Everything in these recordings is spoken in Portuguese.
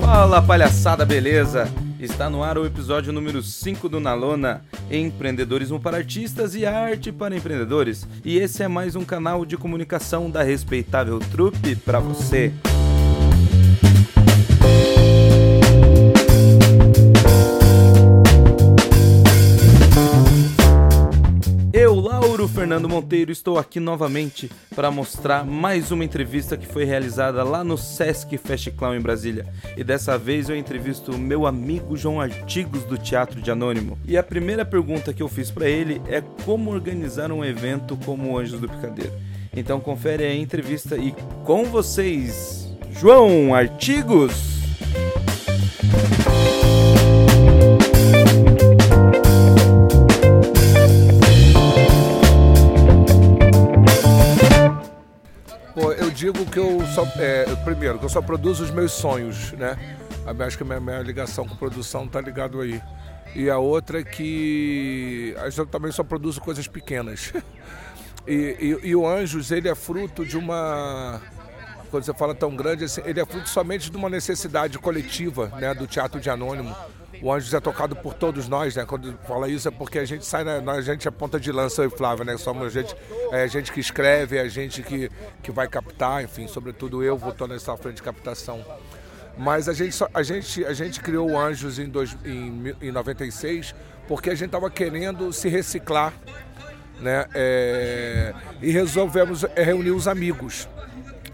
Fala palhaçada, beleza? Está no ar o episódio número 5 do Nalona, Empreendedorismo para Artistas e Arte para Empreendedores. E esse é mais um canal de comunicação da respeitável trupe para você. Fernando Monteiro, estou aqui novamente para mostrar mais uma entrevista que foi realizada lá no Sesc Fest Clown em Brasília. E dessa vez eu entrevisto o meu amigo João Artigos do Teatro de Anônimo. E a primeira pergunta que eu fiz para ele é como organizar um evento como o Anjos do Picadeiro. Então confere a entrevista e com vocês, João Artigos. Pô, eu digo que eu só. é, primeiro, que eu só produzo os meus sonhos, né? Acho que a minha, minha ligação com produção tá ligado aí. E a outra é que eu também só produzo coisas pequenas. E, e- e o Anjos, ele é fruto de uma. Quando você fala tão grande, assim, ele é fruto somente de uma necessidade coletiva né, do teatro de anônimo. O Anjos é tocado por todos nós, né? Quando fala isso é porque a gente sai, na, a gente é ponta de lança, eu e Flávio, né? Somos gente, é a gente que escreve, é a gente que, que vai captar, enfim, sobretudo eu vou estar nessa frente de captação. Mas a gente, só- a gente, a gente criou o Anjos em, dois, em, em 96 porque a gente estava querendo se reciclar, né? É, e resolvemos é, reunir os amigos.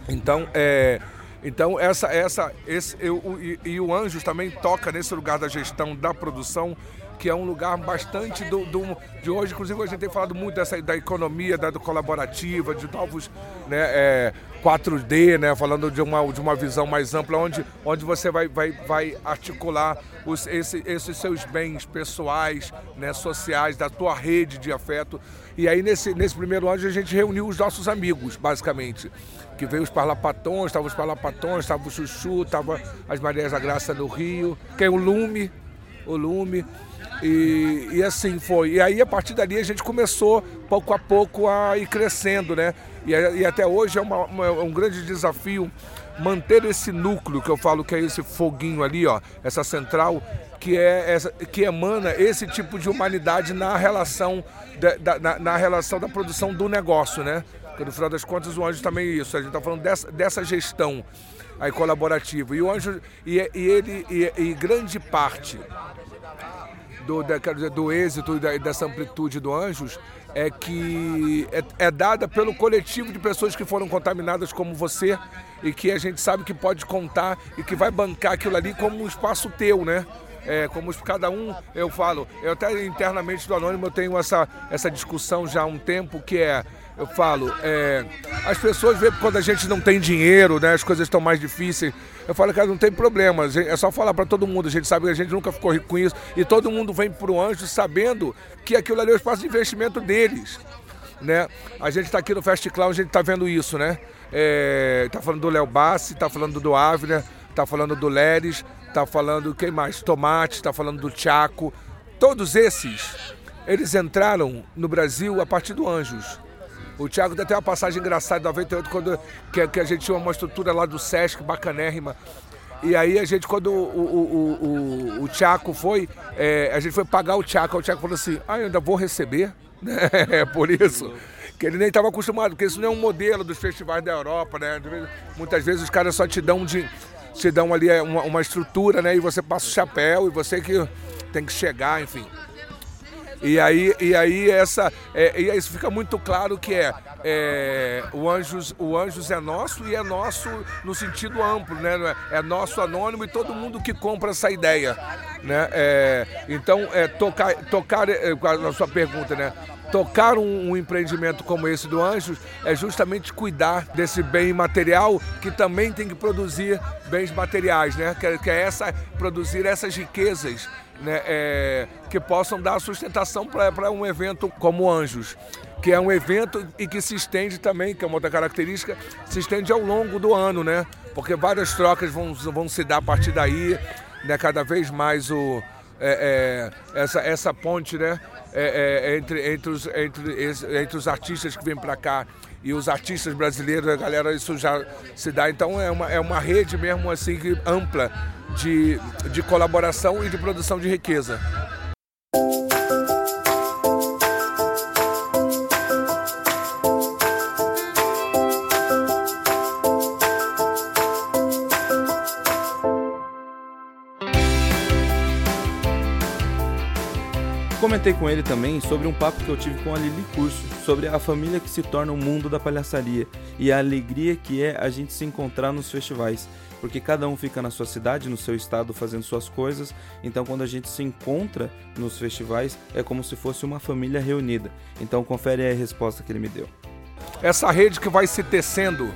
Então, é, então essa, essa, esse, eu, e, e o Anjos também toca nesse lugar da gestão da produção, que é um lugar bastante do, do- de hoje. Inclusive, a gente tem falado muito dessa da economia, da do colaborativa, de novos né, é, 4D, né, falando de uma, de uma visão mais ampla, onde, onde você vai, vai, vai articular os, esse, esses seus bens pessoais, né, sociais, da tua rede de afeto. E aí, nesse, nesse primeiro ano, a gente reuniu os nossos amigos, basicamente. Que veio os parlapatões, estavam os parlapatões, estava o Chuchu, estava as Marias da Graça no Rio, que é o Lume, o Lume. E, e assim foi. E aí, a partir dali, a gente começou, pouco a pouco, a ir crescendo, né? E, e até hoje é, uma- uma- é um grande desafio manter esse núcleo, que eu falo que é esse foguinho ali, ó, essa central, que, é essa, que emana esse tipo de humanidade na relação da, da- na, na relação da produção do negócio, né? Porque no final das contas o Anjo também é isso, a gente está falando dessa, dessa gestão aí colaborativa. E o Anjo, e, e ele, e, e grande parte do, da- quero dizer, do êxito e dessa amplitude do Anjos é que é, é dada pelo coletivo de pessoas que foram contaminadas como você e que a gente sabe que pode contar e que vai bancar aquilo ali como um espaço teu, né? É, como cada um, eu falo, eu até internamente do Anônimo eu tenho essa, essa discussão já há um tempo que é, eu falo, é, as pessoas veem quando a gente não tem dinheiro, né, as coisas estão mais difíceis. Eu falo, cara, não tem problema, é só falar para todo mundo, a gente sabe que a gente nunca ficou rico com isso e todo mundo vem pro anjo sabendo que aquilo ali é o espaço de investimento deles. Né? A gente está aqui no Fast Clown, a gente está vendo isso, né? É, tá falando do Léo Bassi, tá falando do Avner, tá falando do Leres, tá falando quem mais? Tomate, tá falando do Chaco. Todos esses, eles entraram no Brasil a partir do Anjos. O Thiago tem até uma passagem engraçada em 98, quando, que, que a gente tinha uma estrutura lá do Sesc, bacanérrima. E aí a gente, quando o, o, o, o, o Thiago foi, é, a gente foi pagar o Thiago, o Thiago falou assim, ah, eu ainda vou receber? É por isso. Que ele nem estava acostumado, porque isso não é um modelo dos festivais da Europa, né? Muitas vezes os caras só te dão de. Te dão ali é, uma, uma estrutura, né? E você passa o chapéu e você que tem que chegar, enfim. E aí, e aí essa, é, e isso fica muito claro que é, é, o, Anjos, o Anjos é nosso e é nosso no sentido amplo, né? É, é nosso anônimo e todo mundo que compra essa ideia, né? É, então, é, tocar, tocar é, a sua pergunta, né? Tocar um, um empreendimento como esse do Anjos é justamente cuidar desse bem material que também tem que produzir bens materiais, né? Que, que é essa, produzir essas riquezas né, é, que possam dar sustentação para um evento como Anjos, que é um evento e que se estende também, que é uma outra característica, se estende ao longo do ano, né? Porque várias trocas vão, vão se dar a partir daí, né? Cada vez mais o, é, é, essa, essa ponte, né? é, é, entre, entre, os, entre, entre os artistas que vêm para cá e os artistas brasileiros, a galera, isso já se dá. Então é uma, é uma rede mesmo assim ampla de, de colaboração e de produção de riqueza. Comentei com ele também sobre um papo que eu tive com a Lili Curso, sobre a família que se torna o mundo da palhaçaria e a alegria que é a gente se encontrar nos festivais, porque cada um fica na sua cidade, no seu estado fazendo suas coisas, então quando a gente se encontra nos festivais é como se fosse uma família reunida. Então confere a resposta que ele me deu. Essa rede que vai se tecendo,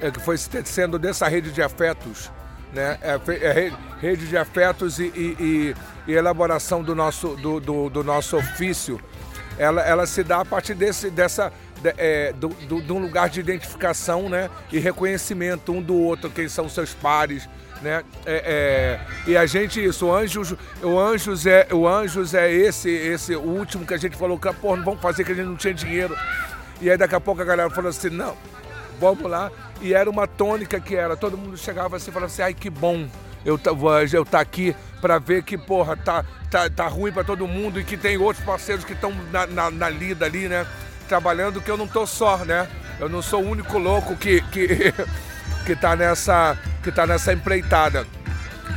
é, que foi se tecendo dessa rede de afetos, né? É, é rede de afetos e, e, e, elaboração do nosso, do, do, do, nosso ofício, ela, ela se dá a partir desse, dessa, de, é, do, do, de um lugar de identificação né? e reconhecimento um do outro, quem são seus pares. Né? É, é, e a gente, isso, o Anjos, o Anjos é, o Anjos é esse, esse o último que a gente falou que, pô, não vamos fazer que a gente não tinha dinheiro. E aí daqui a pouco a galera falou assim, não, vamos lá. E era uma tônica que era, todo mundo chegava assim e falava assim, ai que bom eu eu tá aqui para ver que, porra, tá, tá, tá ruim para todo mundo e que tem outros parceiros que estão na, na, na, lida ali, né? Trabalhando que eu não tô só, né? Eu não sou o único louco que, que, que, tá, nessa, que tá nessa empreitada.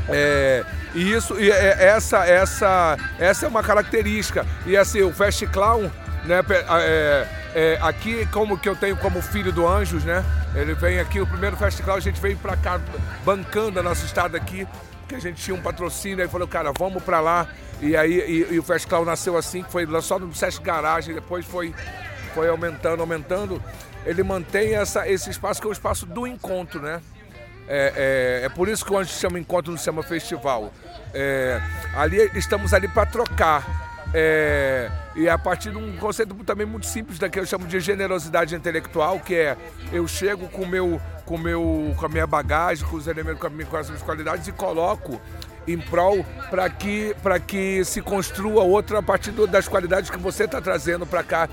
É, e isso, e é, essa, essa, essa é uma característica. E assim, o Fast Clown, né? É, é, aqui, como que eu tenho como filho do Anjos, né? Ele vem aqui, o primeiro festival, a gente veio para cá bancando a nossa estada aqui, porque a gente tinha um patrocínio, aí falou, cara, vamos para lá. E aí e, e o festival nasceu assim, foi lançado no Sesc Garagem, depois foi, foi aumentando, aumentando. Ele mantém essa, esse espaço que é o espaço do encontro, né? É, é, é, por isso que o Anjo chama encontro, não chama festival. É, ali estamos ali para trocar é, e a partir de um conceito também muito simples daqui eu chamo de generosidade intelectual, que é eu chego com meu, com meu, com a minha bagagem, com os elementos, com, minha, com as minhas qualidades e coloco em prol para que, que se construa outra a partir do, das qualidades que você está trazendo para cá,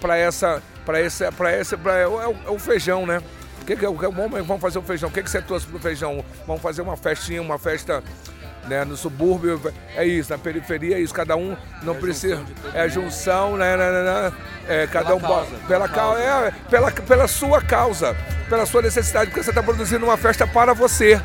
para essa, para essa, para essa, pra, é, o, é o feijão, né? Que que, é vamos fazer o feijão. O que, que você trouxe pro feijão? Vamos fazer uma festinha, uma festa né? No subúrbio é isso, na periferia é isso, cada um não é precisa. É junção, né, né, né, né? É, cada um causa, pela, causa, é, pela, pela sua causa, pela sua necessidade, porque você está produzindo uma festa para você.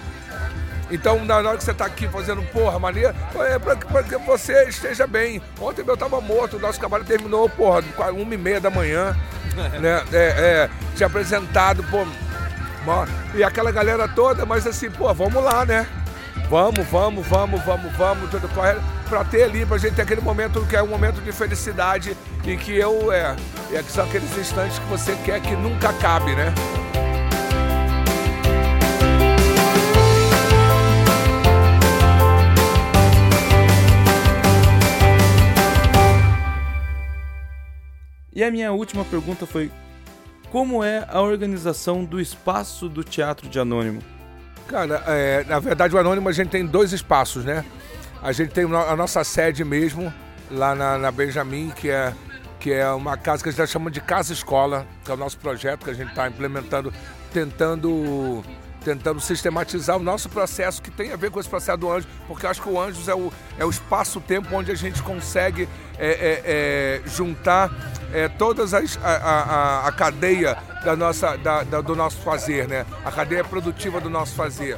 Então, na hora que você está aqui fazendo porra, mania, é para que você esteja bem. Ontem eu estava morto, o nosso trabalho terminou, porra, uma e meia da manhã. né? É, é, tinha apresentado, pô. E aquela galera toda, mas assim, pô, vamos lá, né? Vamos, vamos, vamos, vamos, vamos, tudo corre para ter ali, para a gente ter aquele momento que é um momento de felicidade e que eu é, é que são aqueles instantes que você quer que nunca acabe, né? E a minha última pergunta foi: como é a organização do espaço do Teatro de Anônimo? Cara, é, na verdade o Anônimo a gente tem dois espaços, né? A gente tem a nossa sede mesmo, lá na, na Benjamin, que é, que é uma casa que a gente chamando de Casa Escola, que é o nosso projeto que a gente está implementando, tentando tentando sistematizar o nosso processo que tem a ver com esse processo do Anjos, porque eu acho que o Anjos é o, é o espaço-tempo onde a gente consegue é, é, é, juntar é, todas as, a, a, a, cadeia da nossa, da, da, do nosso fazer, né? A cadeia produtiva do nosso fazer.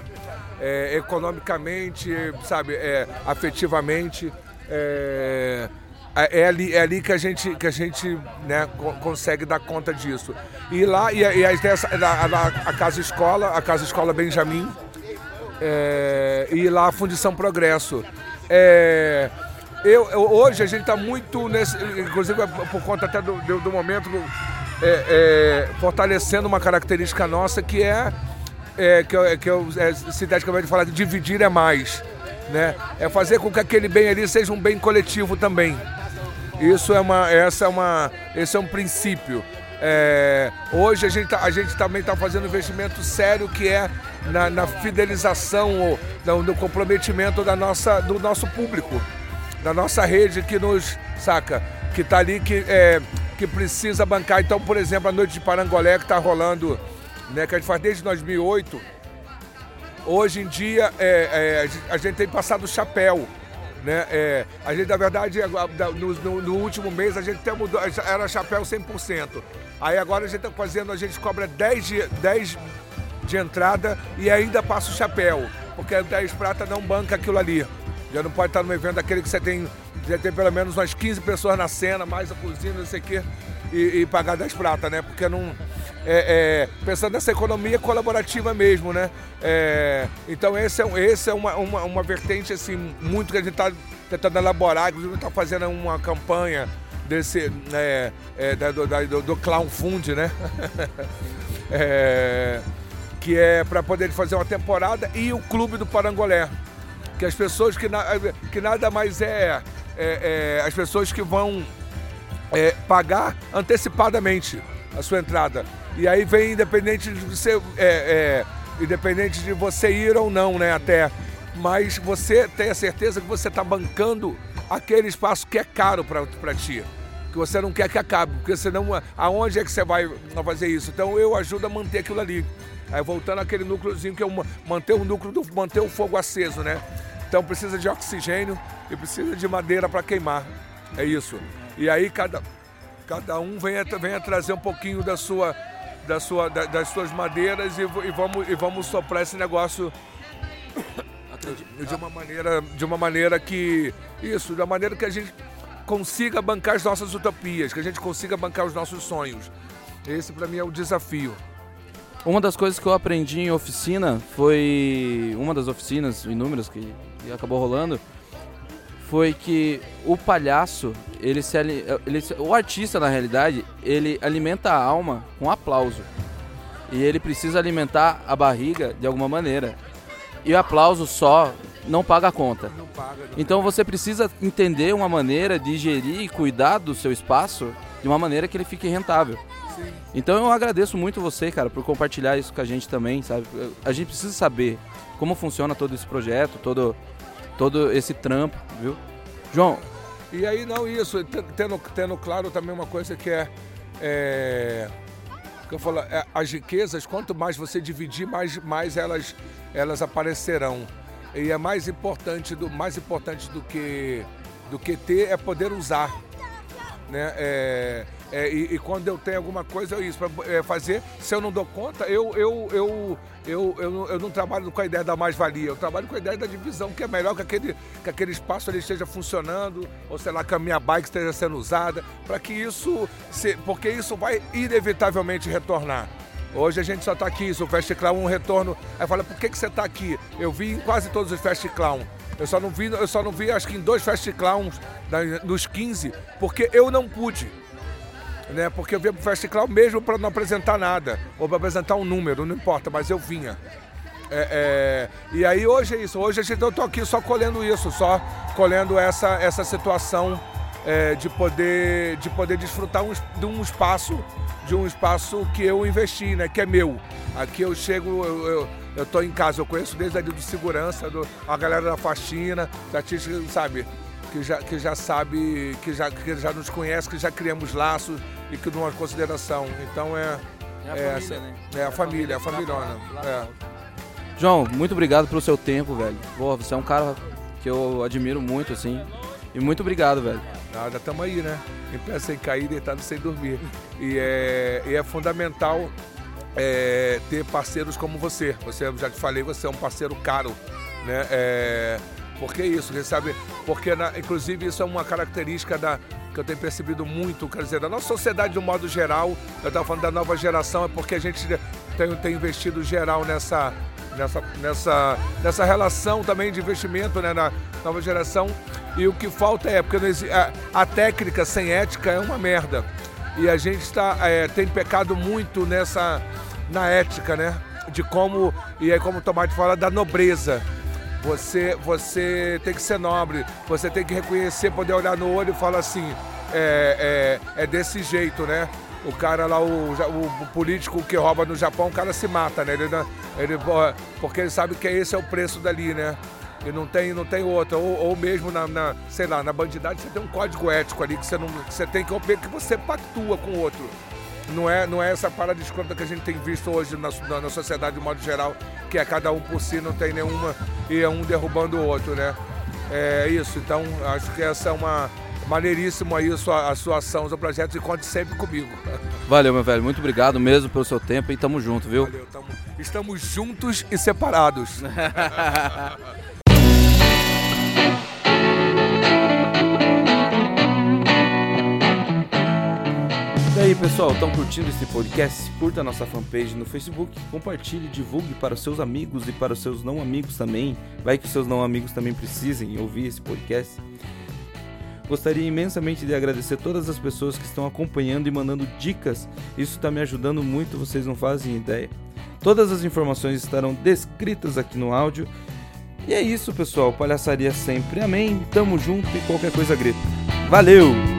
É, economicamente, sabe, é, afetivamente. É, é, ali, é ali que a gente, que a gente né, consegue dar conta disso. E lá, e, e a, a, a, Casa Escola, a Casa Escola Benjamin, é, e lá a Fundição Progresso. É, eu, eu, hoje a gente está muito nesse, inclusive por conta até do, do, do momento, é, é, fortalecendo uma característica nossa que é, é que, eu, que eu é, sinteticamente falar dividir é mais. Né? É fazer com que aquele bem ali seja um bem coletivo também. Isso é uma, essa é uma, esse é um princípio. É, hoje a gente, tá, a gente também está fazendo um investimento sério que é na, na fidelização ou no, comprometimento da nossa, do nosso público, da nossa rede que nos saca, que está ali, que, é, que precisa bancar. Então, por exemplo, a Noite de Parangolé, que está rolando, né, que a gente faz desde 2008, hoje em dia é, é, a gente tem passado o chapéu. Né? É, a gente, na verdade, no, no, no, último mês a gente até mudou, era chapéu 100%. Aí agora a gente está fazendo, a gente cobra 10 de, 10 de entrada e ainda passa o chapéu, porque 10 prata não banca aquilo ali. Já não pode estar num evento daquele que você tem, já tem pelo menos umas 15 pessoas na cena, mais a cozinha, não sei o quê, e, e pagar 10 prata, né? Porque não. É, é, pensando nessa economia colaborativa mesmo, né? É, então esse é, esse é uma, uma, uma, vertente assim, muito que a gente está tentando elaborar, inclusive está fazendo uma campanha desse é, é, do, do, do, Clown Fund, né? é, que é para poder fazer uma temporada e o Clube do Parangolé, que as pessoas que, na, que nada mais é, é, é as pessoas que vão é, pagar antecipadamente a sua entrada e aí vem independente de você independente de você ir ou não, né? Até mas você tem a certeza que você está bancando aquele espaço que é caro para ti. Que você não quer que acabe, porque senão aonde é que você vai fazer isso? Então eu ajudo a manter aquilo ali. Aí voltando àquele núcleozinho que é uma, manter o núcleo, do, manter o fogo aceso, né? Então precisa de oxigênio e precisa de madeira para queimar. É isso. E aí cada, cada um venha, venha trazer um pouquinho da sua, da sua, da, das suas madeiras e, e, vamos, e vamos soprar esse negócio de uma maneira, de uma maneira que isso, uma maneira que a gente consiga bancar as nossas utopias, que a gente consiga bancar os nossos sonhos. Esse para mim é o desafio. Uma das coisas que eu aprendi em oficina foi uma das oficinas inúmeras que, que acabou rolando foi que o palhaço, ele se ele, o artista na realidade, ele alimenta a alma com aplauso. E ele precisa alimentar a barriga de alguma maneira. E o aplauso só não paga a conta. Não paga, não então você precisa entender uma maneira de gerir e cuidar do seu espaço de uma maneira que ele fique rentável. Sim. Então eu agradeço muito você, cara, por compartilhar isso com a gente também, sabe? A gente precisa saber como funciona todo esse projeto, todo, todo esse trampo, viu? João. E aí não isso, tendo, tendo claro também uma coisa que é, é que eu falo, é, as riquezas, quanto mais você dividir, mais, mais elas, elas aparecerão. E é mais importante do, mais importante do que, do que ter é poder usar. Né? É, é, e, e, quando eu tenho alguma coisa, isso para é, fazer, se eu não dou conta, eu, eu, eu, eu, eu, eu não trabalho com a ideia da mais-valia, eu trabalho com a ideia da divisão, que é melhor que aquele, que aquele espaço ali esteja funcionando, ou sei lá, que a minha bike esteja sendo usada, para que isso, se, porque isso vai inevitavelmente retornar. Hoje a gente só está aqui, o Fast Clown um retorno. Aí fala, por que, que você está aqui? Eu vi em quase todos os Fast Clown. Eu só não vi, eu só não vi acho que em dois Fast Clowns, nos 15, porque eu não pude. Né? Porque eu vinha pro Fast Clown mesmo para não apresentar nada, ou para apresentar um número, não importa, mas eu vinha. É, é, e aí hoje é isso, hoje a gente, eu tô aqui só colhendo isso, só colhendo essa, essa situação é, de, poder, de poder desfrutar um, de um espaço de um espaço que eu investi, né? Que é meu. Aqui eu chego, eu, eu, eu tô em casa, eu conheço desde ali do segurança, do, a galera da faxina, da artista, sabe? Que já, que já sabe, que já, que já nos conhece, que já criamos laços e que numa consideração. Então é. É a é, família, essa, né? É a família, a família. É. João, muito obrigado pelo seu tempo, velho. Pô, você é um cara que eu admiro muito, assim. E muito obrigado, velho. Nada, tamo aí, né? Em pé sem cair, deitado sem dormir. E é, e é fundamental é, ter parceiros como você. Você, já te falei, você é um parceiro caro, né? É, por que isso? Você sabe? Porque, na, inclusive, isso é uma característica da, que eu tenho percebido muito, quer dizer, da nossa sociedade de um modo geral. Eu estava falando da nova geração, é porque a gente tem, tem investido geral nessa, nessa, nessa, nessa relação também de investimento né, na nova geração. E o que falta é, porque a, a técnica sem ética é uma merda. E a gente tá, é, tem pecado muito nessa, na ética, né? De como, e é como o Tomate fala, da nobreza. Você, você tem que ser nobre, você tem que reconhecer, poder olhar no olho e falar assim, é, é, é desse jeito, né? O cara lá, o, o, político que rouba no Japão, o cara se mata, né? Ele, ele, porque ele sabe que esse é o preço dali, né? E não tem, não tem outra. Ou, ou mesmo na, na, sei lá, na bandidade você tem um código ético ali que você, não, que você tem que romper, que você pactua com o outro. Não é, não é essa parada escrota que a gente tem visto hoje na, na, na, sociedade de modo geral, que é cada um por si, não tem nenhuma e é um derrubando o outro, né? É isso, então acho que essa é uma maneiríssimo aí a sua, a sua ação, o seu projeto e conte sempre comigo. Valeu, meu velho, muito obrigado mesmo pelo seu tempo e tamo junto, viu? Valeu, tamo, estamos juntos e separados. aí pessoal, estão curtindo esse podcast? Curta a nossa fanpage no Facebook, compartilhe, divulgue para os seus amigos e para os seus não amigos também. Vai que os seus não amigos também precisem ouvir esse podcast. Gostaria imensamente de agradecer todas as pessoas que estão acompanhando e mandando dicas. Isso está me ajudando muito, vocês não fazem ideia. Todas as informações estarão descritas aqui no áudio. E é isso, pessoal. Palhaçaria sempre. Amém. Tamo junto e qualquer coisa grita. Valeu!